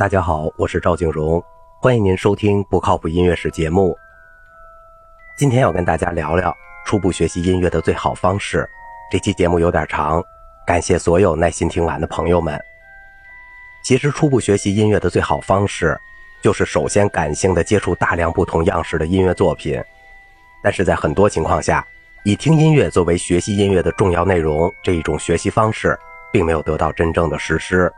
大家好，我是赵静荣，欢迎您收听不靠谱音乐史节目。今天要跟大家聊聊初步学习音乐的最好方式。这期节目有点长，感谢所有耐心听完的朋友们。其实初步学习音乐的最好方式，就是首先感性的接触大量不同样式的音乐作品。但是在很多情况下，以听音乐作为学习音乐的重要内容这一种学习方式，并没有得到真正的实施。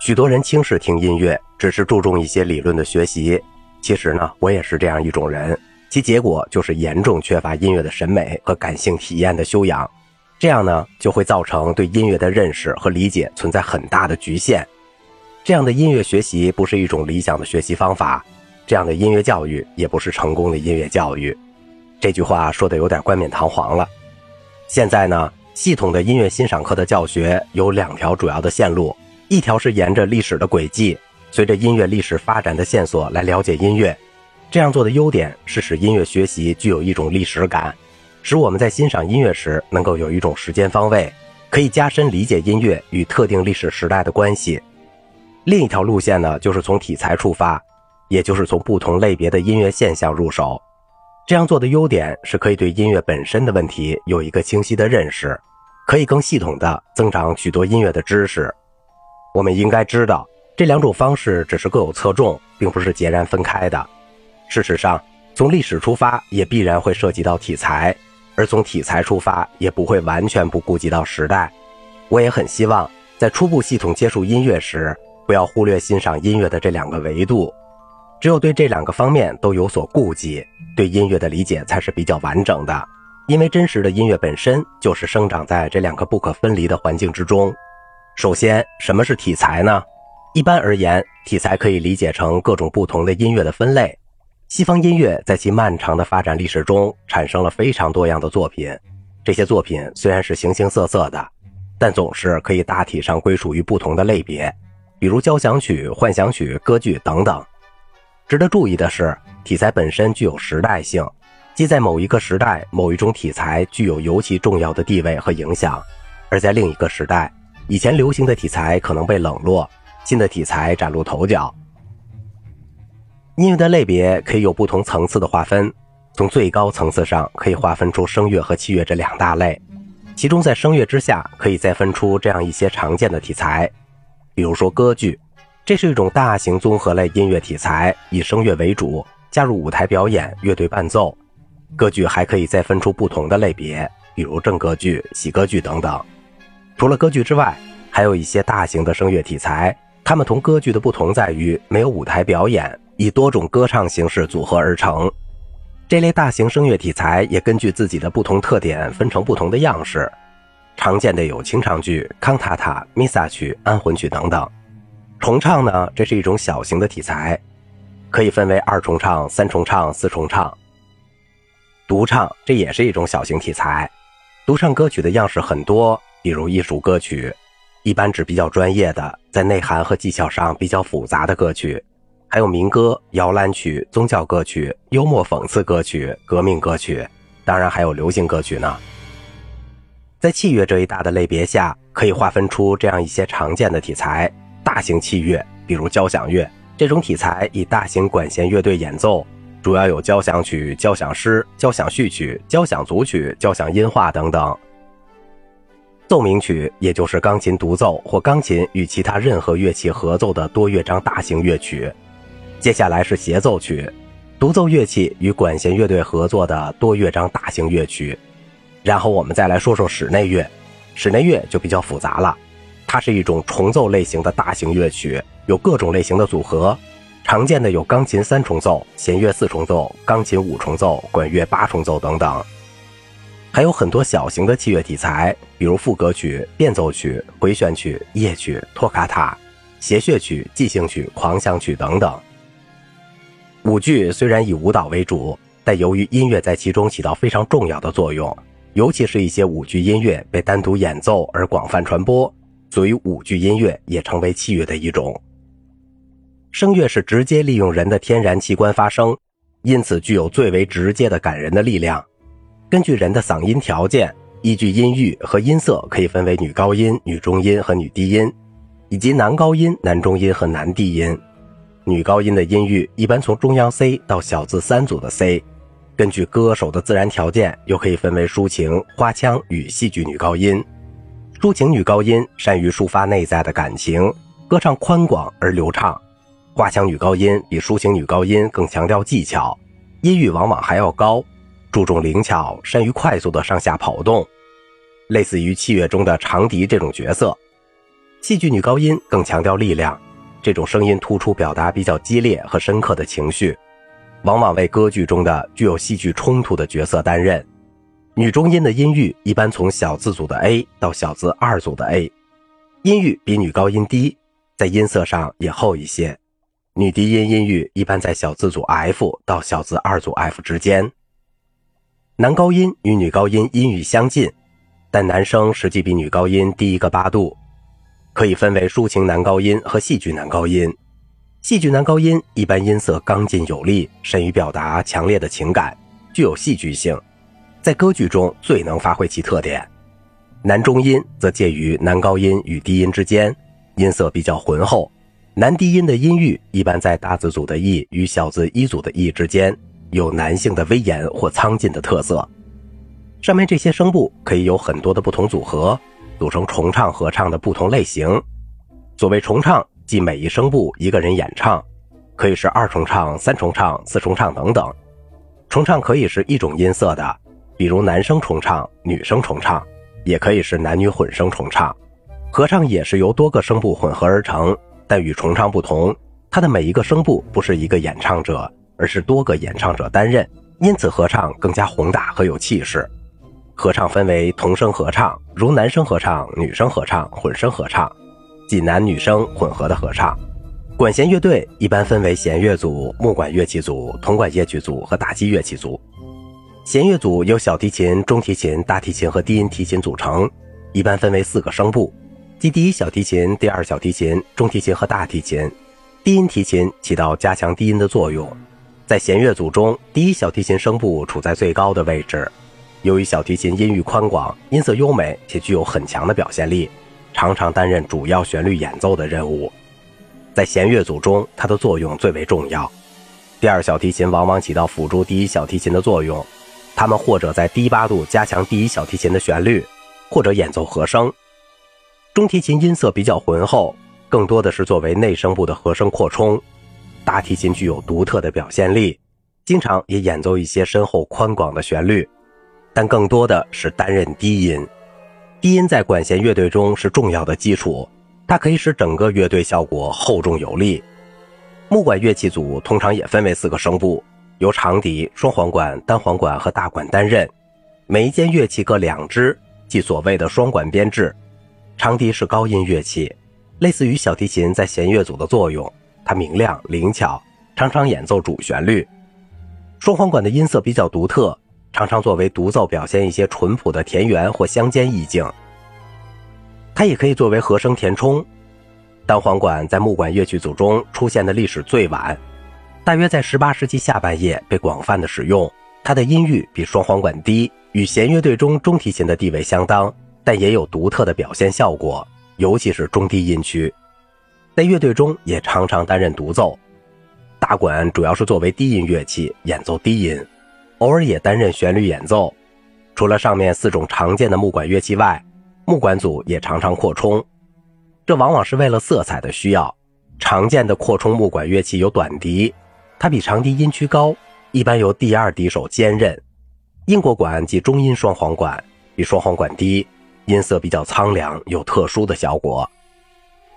许多人轻视听音乐，只是注重一些理论的学习。其实呢，我也是这样一种人，其结果就是严重缺乏音乐的审美和感性体验的修养。这样呢，就会造成对音乐的认识和理解存在很大的局限。这样的音乐学习不是一种理想的学习方法，这样的音乐教育也不是成功的音乐教育。这句话说的有点冠冕堂皇了。现在呢，系统的音乐欣赏课的教学有两条主要的线路。一条是沿着历史的轨迹，随着音乐历史发展的线索来了解音乐。这样做的优点是使音乐学习具有一种历史感，使我们在欣赏音乐时能够有一种时间方位，可以加深理解音乐与特定历史时代的关系。另一条路线呢，就是从题材出发，也就是从不同类别的音乐现象入手。这样做的优点是可以对音乐本身的问题有一个清晰的认识，可以更系统的增长许多音乐的知识。我们应该知道，这两种方式只是各有侧重，并不是截然分开的。事实上，从历史出发，也必然会涉及到题材；而从题材出发，也不会完全不顾及到时代。我也很希望，在初步系统接触音乐时，不要忽略欣赏音乐的这两个维度。只有对这两个方面都有所顾忌，对音乐的理解才是比较完整的。因为真实的音乐本身就是生长在这两个不可分离的环境之中。首先，什么是题材呢？一般而言，题材可以理解成各种不同的音乐的分类。西方音乐在其漫长的发展历史中，产生了非常多样的作品。这些作品虽然是形形色色的，但总是可以大体上归属于不同的类别，比如交响曲、幻想曲、歌剧等等。值得注意的是，题材本身具有时代性，即在某一个时代，某一种题材具有尤其重要的地位和影响，而在另一个时代。以前流行的题材可能被冷落，新的题材崭露头角。音乐的类别可以有不同层次的划分，从最高层次上可以划分出声乐和器乐这两大类，其中在声乐之下可以再分出这样一些常见的题材，比如说歌剧，这是一种大型综合类音乐题材，以声乐为主，加入舞台表演、乐队伴奏。歌剧还可以再分出不同的类别，比如正歌剧、喜歌剧等等。除了歌剧之外，还有一些大型的声乐题材。它们同歌剧的不同在于没有舞台表演，以多种歌唱形式组合而成。这类大型声乐题材也根据自己的不同特点分成不同的样式。常见的有清唱剧、康塔塔、弥撒曲、安魂曲等等。重唱呢，这是一种小型的题材，可以分为二重唱、三重唱、四重唱。独唱这也是一种小型题材。独唱歌曲的样式很多。比如艺术歌曲，一般指比较专业的，在内涵和技巧上比较复杂的歌曲；还有民歌、摇篮曲、宗教歌曲、幽默讽刺歌曲、革命歌曲，当然还有流行歌曲呢。在器乐这一大的类别下，可以划分出这样一些常见的题材：大型器乐，比如交响乐，这种题材以大型管弦乐队演奏，主要有交响曲、交响诗、交响序曲、交响组曲、交响音画等等。奏鸣曲，也就是钢琴独奏或钢琴与其他任何乐器合奏的多乐章大型乐曲。接下来是协奏曲，独奏乐器与管弦乐队合作的多乐章大型乐曲。然后我们再来说说室内乐，室内乐就比较复杂了，它是一种重奏类型的大型乐曲，有各种类型的组合，常见的有钢琴三重奏、弦乐四重奏、钢琴五重奏、管乐八重奏等等。还有很多小型的器乐题材，比如副歌曲、变奏曲、回旋曲、夜曲、托卡塔、谐谑曲、即兴曲、狂想曲等等。舞剧虽然以舞蹈为主，但由于音乐在其中起到非常重要的作用，尤其是一些舞剧音乐被单独演奏而广泛传播，所以舞剧音乐也成为器乐的一种。声乐是直接利用人的天然器官发声，因此具有最为直接的感人的力量。根据人的嗓音条件，依据音域和音色，可以分为女高音、女中音和女低音，以及男高音、男中音和男低音。女高音的音域一般从中央 C 到小字三组的 C。根据歌手的自然条件，又可以分为抒情、花腔与戏剧女高音。抒情女高音善于抒发内在的感情，歌唱宽广而流畅；花腔女高音比抒情女高音更强调技巧，音域往往还要高，注重灵巧，善于快速的上下跑动，类似于器乐中的长笛这种角色。戏剧女高音更强调力量，这种声音突出表达比较激烈和深刻的情绪。往往为歌剧中的具有戏剧冲突的角色担任。女中音的音域一般从小字组的 A 到小字二组的 A，音域比女高音低，在音色上也厚一些。女低音音域一般在小字组 F 到小字二组 F 之间。男高音与女高音音域相近，但男声实际比女高音低一个八度，可以分为抒情男高音和戏剧男高音。戏剧男高音一般音色刚劲有力，善于表达强烈的情感，具有戏剧性，在歌剧中最能发挥其特点。男中音则介于男高音与低音之间，音色比较浑厚。男低音的音域一般在大字组的 E 与小字一组的 E 之间，有男性的威严或苍劲的特色。上面这些声部可以有很多的不同组合，组成重唱合唱的不同类型。所谓重唱。即每一声部一个人演唱，可以是二重唱、三重唱、四重唱等等。重唱可以是一种音色的，比如男声重唱、女声重唱，也可以是男女混声重唱。合唱也是由多个声部混合而成，但与重唱不同，它的每一个声部不是一个演唱者，而是多个演唱者担任，因此合唱更加宏大和有气势。合唱分为童声合唱，如男声合唱、女声合唱、混声合唱。即男女生混合的合唱，管弦乐队一般分为弦乐组、木管乐器组、铜管乐器组和打击乐器组。弦乐组由小提琴、中提琴、大提琴和低音提琴组成，一般分为四个声部，即第一小提琴、第二小提琴、中提琴和大提琴。低音提琴起到加强低音的作用。在弦乐组中，第一小提琴声部处在最高的位置，由于小提琴音域宽广、音色优美且具有很强的表现力。常常担任主要旋律演奏的任务，在弦乐组中，它的作用最为重要。第二小提琴往往起到辅助第一小提琴的作用，它们或者在低八度加强第一小提琴的旋律，或者演奏和声。中提琴音色比较浑厚，更多的是作为内声部的和声扩充。大提琴具有独特的表现力，经常也演奏一些深厚宽广的旋律，但更多的是担任低音。低音在管弦乐队中是重要的基础，它可以使整个乐队效果厚重有力。木管乐器组通常也分为四个声部，由长笛、双簧管、单簧管和大管担任，每一件乐器各两支，即所谓的双管编制。长笛是高音乐器，类似于小提琴在弦乐组的作用，它明亮灵巧，常常演奏主旋律。双簧管的音色比较独特。常常作为独奏表现一些淳朴的田园或乡间意境。它也可以作为和声填充。单簧管在木管乐曲组中出现的历史最晚，大约在18世纪下半叶被广泛的使用。它的音域比双簧管低，与弦乐队中中提琴的地位相当，但也有独特的表现效果，尤其是中低音区，在乐队中也常常担任独奏。大管主要是作为低音乐器演奏低音。偶尔也担任旋律演奏。除了上面四种常见的木管乐器外，木管组也常常扩充，这往往是为了色彩的需要。常见的扩充木管乐器有短笛，它比长笛音区高，一般由第二笛手兼任。英国管及中音双簧管比双簧管低，音色比较苍凉，有特殊的效果。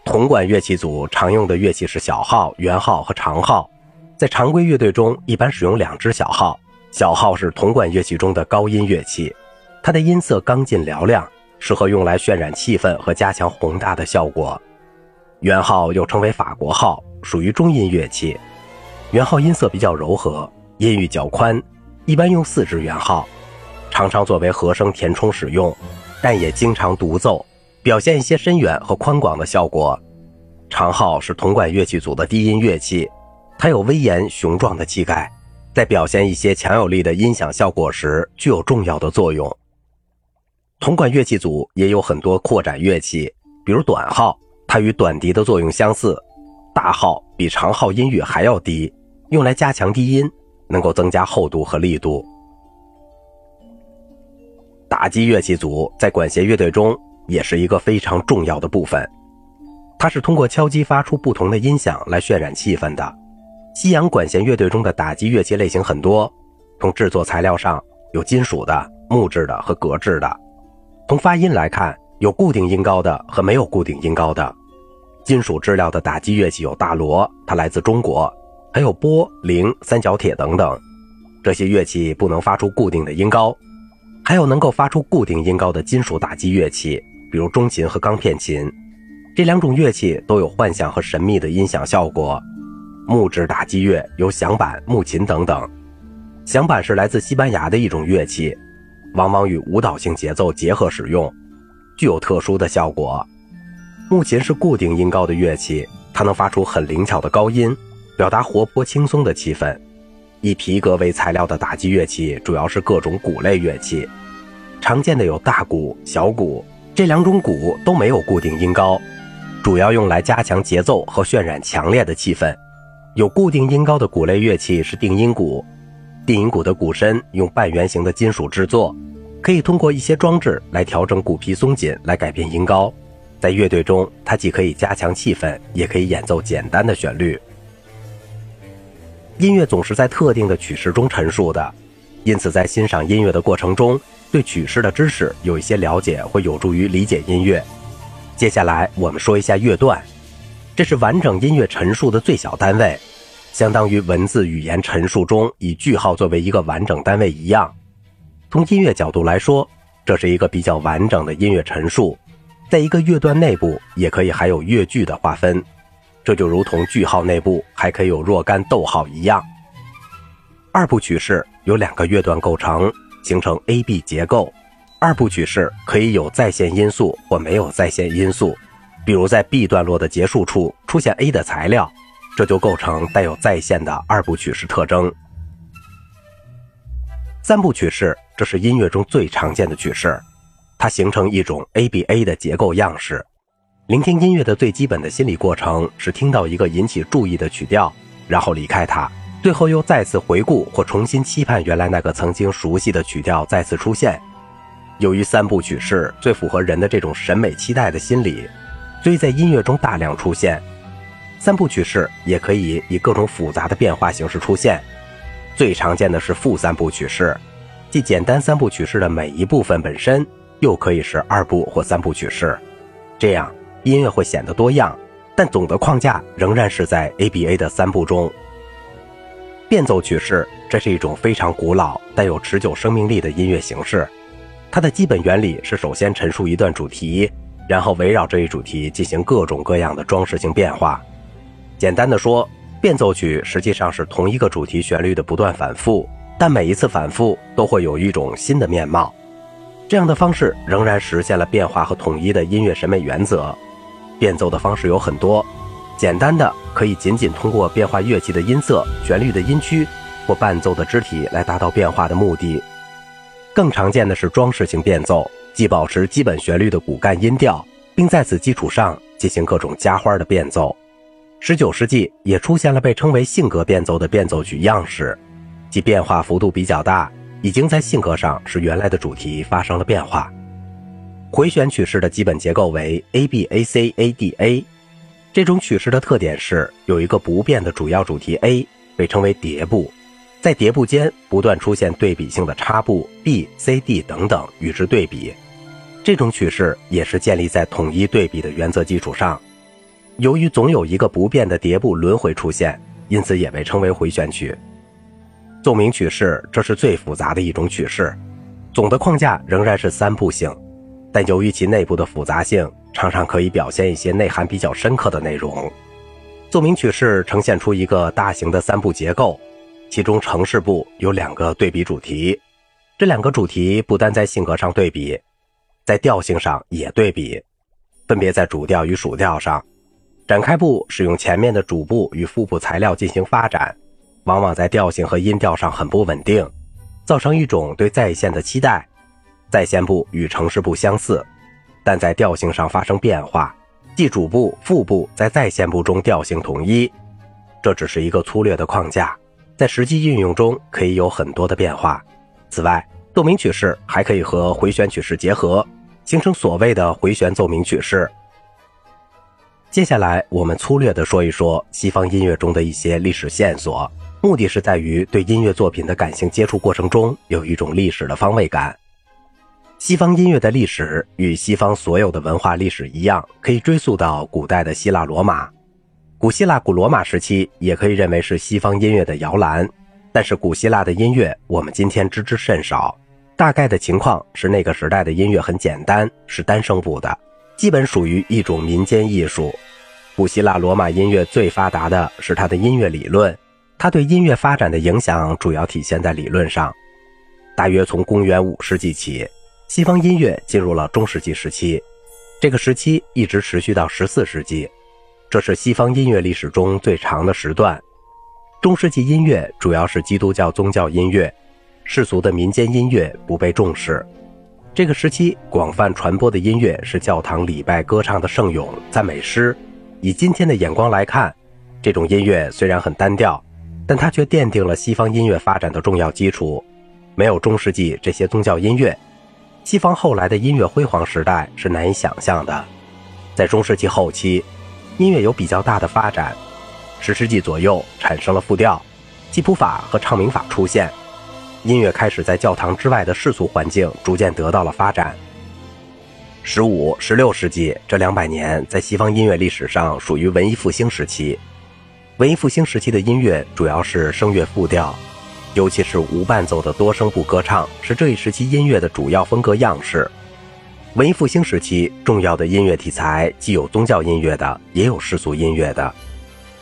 铜管乐器组常用的乐器是小号、圆号和长号，在常规乐队中一般使用两支小号。小号是铜管乐器中的高音乐器，它的音色刚劲嘹亮，适合用来渲染气氛和加强宏大的效果。圆号又称为法国号，属于中音乐器。圆号音色比较柔和，音域较宽，一般用四支圆号，常常作为和声填充使用，但也经常独奏，表现一些深远和宽广的效果。长号是铜管乐器组的低音乐器，它有威严雄壮的气概。在表现一些强有力的音响效果时，具有重要的作用。铜管乐器组也有很多扩展乐器，比如短号，它与短笛的作用相似，大号比长号音域还要低，用来加强低音，能够增加厚度和力度。打击乐器组在管弦乐队中也是一个非常重要的部分，它是通过敲击发出不同的音响来渲染气氛的。西洋管弦乐队中的打击乐器类型很多，从制作材料上有金属的、木质的和革制的；从发音来看，有固定音高的和没有固定音高的。金属质料的打击乐器有大锣，它来自中国；还有拨、铃、三角铁等等。这些乐器不能发出固定的音高。还有能够发出固定音高的金属打击乐器，比如中琴和钢片琴，这两种乐器都有幻想和神秘的音响效果。木质打击乐有响板、木琴等等。响板是来自西班牙的一种乐器，往往与舞蹈性节奏结合使用，具有特殊的效果。木琴是固定音高的乐器，它能发出很灵巧的高音，表达活泼轻松的气氛。以皮革为材料的打击乐器主要是各种鼓类乐器，常见的有大鼓、小鼓，这两种鼓都没有固定音高，主要用来加强节奏和渲染强烈的气氛。有固定音高的鼓类乐器是定音鼓，定音鼓的鼓身用半圆形的金属制作，可以通过一些装置来调整鼓皮松紧来改变音高。在乐队中，它既可以加强气氛，也可以演奏简单的旋律。音乐总是在特定的曲式中陈述的，因此在欣赏音乐的过程中，对曲式的知识有一些了解，会有助于理解音乐。接下来我们说一下乐段，这是完整音乐陈述的最小单位，相当于文字语言陈述中以句号作为一个完整单位一样。从音乐角度来说，这是一个比较完整的音乐陈述。在一个乐段内部，也可以还有乐句的划分。这就如同句号内部还可以有若干逗号一样。二部曲式由两个乐段构成，形成 A B 结构。二部曲式可以有再现因素或没有再现因素，比如在 B 段落的结束处出现 A 的材料，这就构成带有再现的二部曲式特征。三部曲式这是音乐中最常见的曲式，它形成一种 A B A 的结构样式。聆听音乐的最基本的心理过程是听到一个引起注意的曲调，然后离开它，最后又再次回顾或重新期盼原来那个曾经熟悉的曲调再次出现。由于三部曲式最符合人的这种审美期待的心理，所以在音乐中大量出现。三部曲式也可以以各种复杂的变化形式出现，最常见的是负三部曲式，即简单三部曲式的每一部分本身又可以是二部或三部曲式，这样。音乐会显得多样，但总的框架仍然是在 ABA 的三部中。变奏曲式，这是一种非常古老、带有持久生命力的音乐形式。它的基本原理是首先陈述一段主题，然后围绕这一主题进行各种各样的装饰性变化。简单的说，变奏曲实际上是同一个主题旋律的不断反复，但每一次反复都会有一种新的面貌。这样的方式仍然实现了变化和统一的音乐审美原则。变奏的方式有很多，简单的可以仅仅通过变化乐器的音色、旋律的音区或伴奏的肢体来达到变化的目的。更常见的是装饰性变奏，即保持基本旋律的骨干音调，并在此基础上进行各种加花的变奏。十九世纪也出现了被称为性格变奏的变奏曲样式，即变化幅度比较大，已经在性格上使原来的主题发生了变化。回旋曲式的基本结构为 A B A C A D A，这种曲式的特点是有一个不变的主要主题 A，被称为叠部，在叠部间不断出现对比性的插部 B、C、D 等等与之对比。这种曲式也是建立在统一对比的原则基础上。由于总有一个不变的叠部轮回出现，因此也被称为回旋曲。奏鸣曲式这是最复杂的一种曲式，总的框架仍然是三部性。但由于其内部的复杂性，常常可以表现一些内涵比较深刻的内容。奏鸣曲式呈现出一个大型的三部结构，其中城市部有两个对比主题，这两个主题不单在性格上对比，在调性上也对比，分别在主调与属调上。展开部使用前面的主部与副部材料进行发展，往往在调性和音调上很不稳定，造成一种对再现的期待。在线部与城市部相似，但在调性上发生变化，即主部、副部在再现部中调性统一。这只是一个粗略的框架，在实际运用中可以有很多的变化。此外，奏鸣曲式还可以和回旋曲式结合，形成所谓的回旋奏鸣曲式。接下来，我们粗略地说一说西方音乐中的一些历史线索，目的是在于对音乐作品的感性接触过程中有一种历史的方位感。西方音乐的历史与西方所有的文化历史一样，可以追溯到古代的希腊罗马。古希腊、古罗马时期也可以认为是西方音乐的摇篮，但是古希腊的音乐我们今天知之甚少。大概的情况是，那个时代的音乐很简单，是单声部的。基本属于一种民间艺术。古希腊罗马音乐最发达的是它的音乐理论，它对音乐发展的影响主要体现在理论上。大约从公元五世纪起，西方音乐进入了中世纪时期，这个时期一直持续到十四世纪，这是西方音乐历史中最长的时段。中世纪音乐主要是基督教宗教音乐，世俗的民间音乐不被重视。这个时期广泛传播的音乐是教堂礼拜歌唱的圣咏、赞美诗。以今天的眼光来看，这种音乐虽然很单调，但它却奠定了西方音乐发展的重要基础。没有中世纪这些宗教音乐，西方后来的音乐辉煌时代是难以想象的。在中世纪后期，音乐有比较大的发展。十世纪左右产生了复调、记谱法和唱名法出现。音乐开始在教堂之外的世俗环境逐渐得到了发展。十五、十六世纪这两百年在西方音乐历史上属于文艺复兴时期。文艺复兴时期的音乐主要是声乐复调，尤其是无伴奏的多声部歌唱是这一时期音乐的主要风格样式。文艺复兴时期重要的音乐题材既有宗教音乐的，也有世俗音乐的，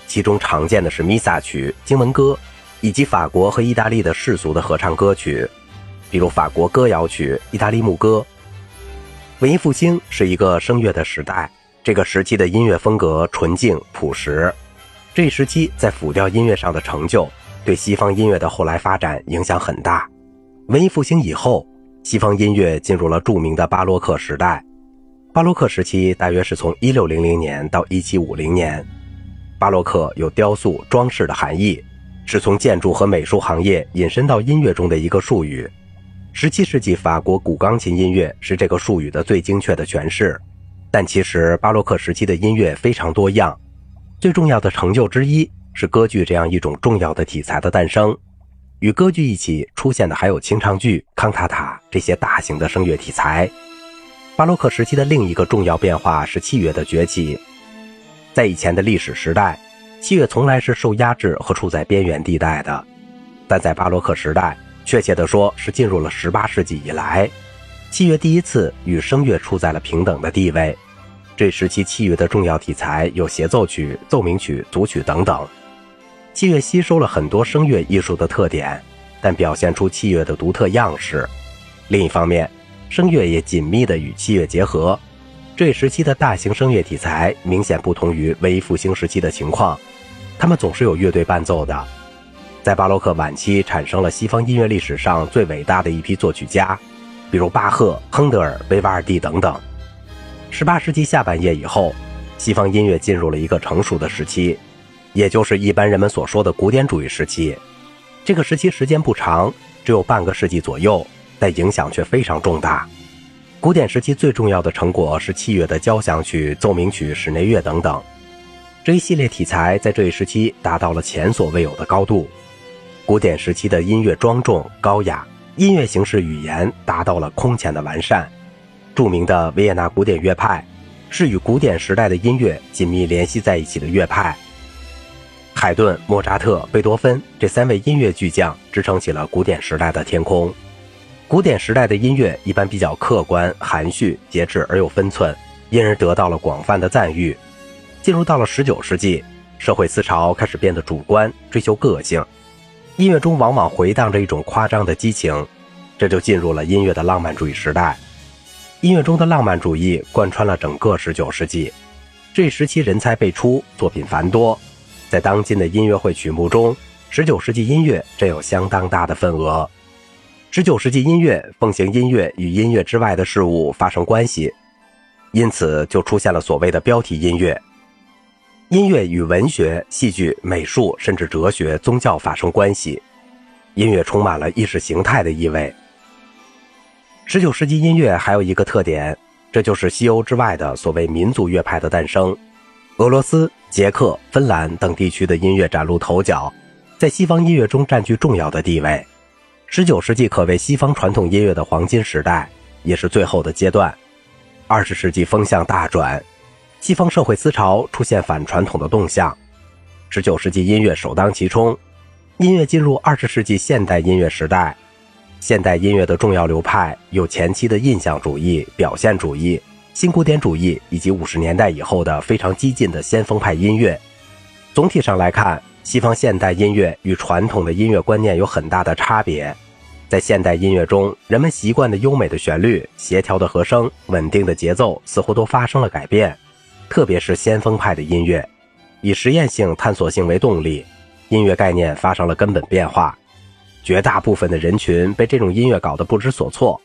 其中常见的是弥撒曲、经文歌。以及法国和意大利的世俗的合唱歌曲，比如法国歌谣曲、意大利牧歌。文艺复兴是一个声乐的时代，这个时期的音乐风格纯净朴实。这一时期在辅调音乐上的成就，对西方音乐的后来发展影响很大。文艺复兴以后，西方音乐进入了著名的巴洛克时代。巴洛克时期大约是从1600年到1750年。巴洛克有雕塑、装饰的含义。是从建筑和美术行业引申到音乐中的一个术语。十七世纪法国古钢琴音乐是这个术语的最精确的诠释。但其实巴洛克时期的音乐非常多样。最重要的成就之一是歌剧这样一种重要的题材的诞生。与歌剧一起出现的还有清唱剧、康塔塔这些大型的声乐题材。巴洛克时期的另一个重要变化是器乐的崛起。在以前的历史时代。器乐从来是受压制和处在边缘地带的，但在巴洛克时代，确切地说是进入了18世纪以来，器乐第一次与声乐处在了平等的地位。这时期器乐的重要题材有协奏曲、奏鸣曲、组曲等等。器乐吸收了很多声乐艺术的特点，但表现出器乐的独特样式。另一方面，声乐也紧密地与器乐结合。这一时期的大型声乐题材明显不同于文艺复兴时期的情况。他们总是有乐队伴奏的，在巴洛克晚期产生了西方音乐历史上最伟大的一批作曲家，比如巴赫、亨德尔、维瓦尔第等等。十八世纪下半叶以后，西方音乐进入了一个成熟的时期，也就是一般人们所说的古典主义时期。这个时期时间不长，只有半个世纪左右，但影响却非常重大。古典时期最重要的成果是器乐的交响曲、奏鸣曲、室内乐等等。这一系列题材在这一时期达到了前所未有的高度。古典时期的音乐庄重高雅，音乐形式语言达到了空前的完善。著名的维也纳古典乐派是与古典时代的音乐紧密联系在一起的乐派。海顿、莫扎特、贝多芬这三位音乐巨匠支撑起了古典时代的天空。古典时代的音乐一般比较客观、含蓄、节制而有分寸，因而得到了广泛的赞誉。进入到了十九世纪，社会思潮开始变得主观，追求个性。音乐中往往回荡着一种夸张的激情，这就进入了音乐的浪漫主义时代。音乐中的浪漫主义贯穿了整个十九世纪。这一时期人才辈出，作品繁多，在当今的音乐会曲目中，十九世纪音乐占有相当大的份额。十九世纪音乐奉行音乐与音乐之外的事物发生关系。因此就出现了所谓的标题音乐。音乐与文学、戏剧、美术，甚至哲学、宗教发生关系。音乐充满了意识形态的意味。十九世纪音乐还有一个特点，这就是西欧之外的所谓民族乐派的诞生。俄罗斯、捷克、芬兰等地区的音乐崭露头角，在西方音乐中占据重要的地位。十九世纪可谓西方传统音乐的黄金时代，也是最后的阶段。二十世纪风向大转。西方社会思潮出现反传统的动向，十九世纪音乐首当其冲，音乐进入二十世纪现代音乐时代。现代音乐的重要流派有前期的印象主义、表现主义、新古典主义，以及五十年代以后的非常激进的先锋派音乐。总体上来看，西方现代音乐与传统的音乐观念有很大的差别。在现代音乐中，人们习惯的优美的旋律、协调的和声、稳定的节奏，似乎都发生了改变。特别是先锋派的音乐，以实验性、探索性为动力，音乐概念发生了根本变化。绝大部分的人群被这种音乐搞得不知所措。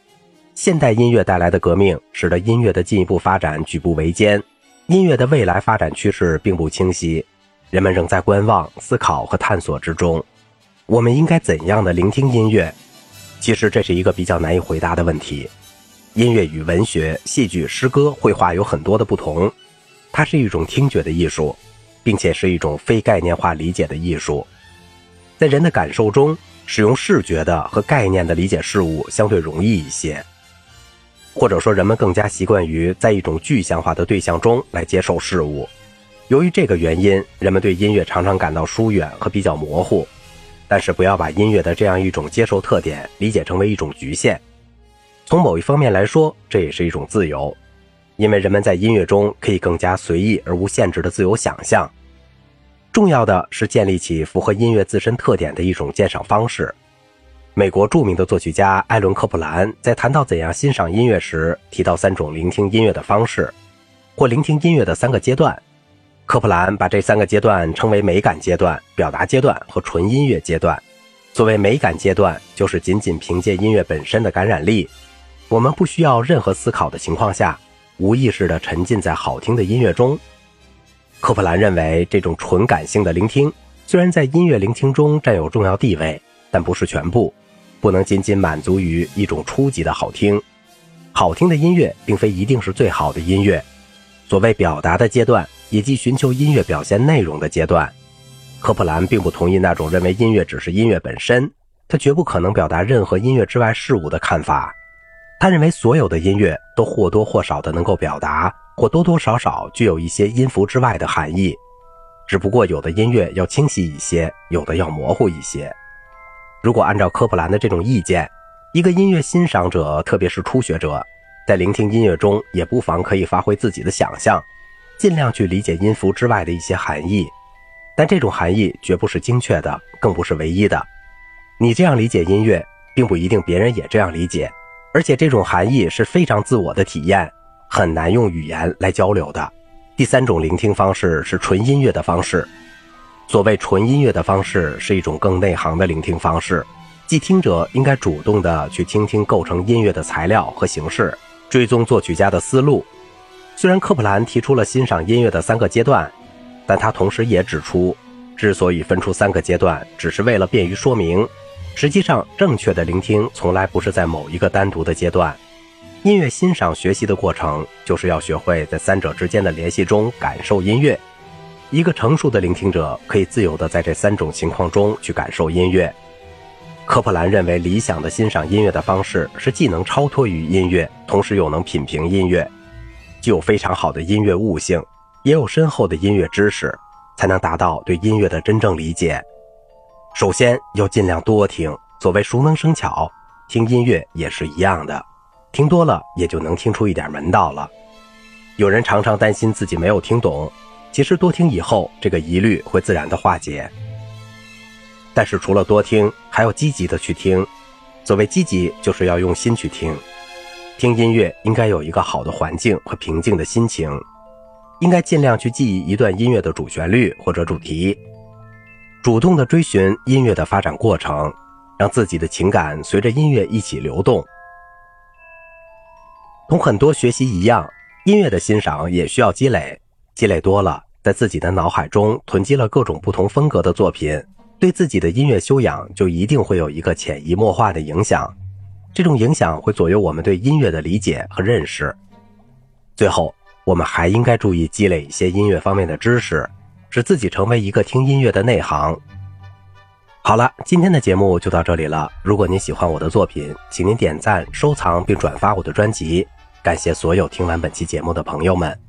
现代音乐带来的革命，使得音乐的进一步发展举步维艰。音乐的未来发展趋势并不清晰，人们仍在观望、思考和探索之中。我们应该怎样的聆听音乐？其实这是一个比较难以回答的问题。音乐与文学、戏剧、诗歌、绘画有很多的不同。它是一种听觉的艺术，并且是一种非概念化理解的艺术。在人的感受中，使用视觉的和概念的理解事物相对容易一些，或者说人们更加习惯于在一种具象化的对象中来接受事物。由于这个原因，人们对音乐常常感到疏远和比较模糊。但是不要把音乐的这样一种接受特点理解成为一种局限。从某一方面来说，这也是一种自由。因为人们在音乐中可以更加随意而无限制的自由想象，重要的是建立起符合音乐自身特点的一种鉴赏方式。美国著名的作曲家艾伦·科普兰在谈到怎样欣赏音乐时，提到三种聆听音乐的方式，或聆听音乐的三个阶段。科普兰把这三个阶段称为美感阶段、表达阶段和纯音乐阶段。作为美感阶段，就是仅仅凭借音乐本身的感染力，我们不需要任何思考的情况下。无意识地沉浸在好听的音乐中。科普兰认为，这种纯感性的聆听虽然在音乐聆听中占有重要地位，但不是全部，不能仅仅满足于一种初级的好听。好听的音乐并非一定是最好的音乐。所谓表达的阶段，也即寻求音乐表现内容的阶段。科普兰并不同意那种认为音乐只是音乐本身，他绝不可能表达任何音乐之外事物的看法。他认为所有的音乐都或多或少的能够表达，或多多少少具有一些音符之外的含义，只不过有的音乐要清晰一些，有的要模糊一些。如果按照科普兰的这种意见，一个音乐欣赏者，特别是初学者，在聆听音乐中也不妨可以发挥自己的想象，尽量去理解音符之外的一些含义，但这种含义绝不是精确的，更不是唯一的。你这样理解音乐，并不一定别人也这样理解。而且这种含义是非常自我的体验，很难用语言来交流的。第三种聆听方式是纯音乐的方式。所谓纯音乐的方式，是一种更内行的聆听方式，即听者应该主动的去倾听构成音乐的材料和形式，追踪作曲家的思路。虽然科普兰提出了欣赏音乐的三个阶段，但他同时也指出，之所以分出三个阶段，只是为了便于说明。实际上，正确的聆听从来不是在某一个单独的阶段。音乐欣赏学习的过程，就是要学会在三者之间的联系中感受音乐。一个成熟的聆听者可以自由地在这三种情况中去感受音乐。科普兰认为，理想的欣赏音乐的方式是既能超脱于音乐，同时又能品评音乐，既有非常好的音乐悟性，也有深厚的音乐知识，才能达到对音乐的真正理解。首先要尽量多听，所谓熟能生巧，听音乐也是一样的，听多了也就能听出一点门道了。有人常常担心自己没有听懂，其实多听以后，这个疑虑会自然的化解。但是除了多听，还要积极的去听。所谓积极，就是要用心去听。听音乐应该有一个好的环境和平静的心情，应该尽量去记忆一段音乐的主旋律或者主题。主动的追寻音乐的发展过程，让自己的情感随着音乐一起流动。同很多学习一样，音乐的欣赏也需要积累，积累多了，在自己的脑海中囤积了各种不同风格的作品，对自己的音乐修养就一定会有一个潜移默化的影响。这种影响会左右我们对音乐的理解和认识。最后，我们还应该注意积累一些音乐方面的知识，使自己成为一个听音乐的内行。好了，今天的节目就到这里了。如果您喜欢我的作品，请您点赞、收藏并转发我的专辑。感谢所有听完本期节目的朋友们。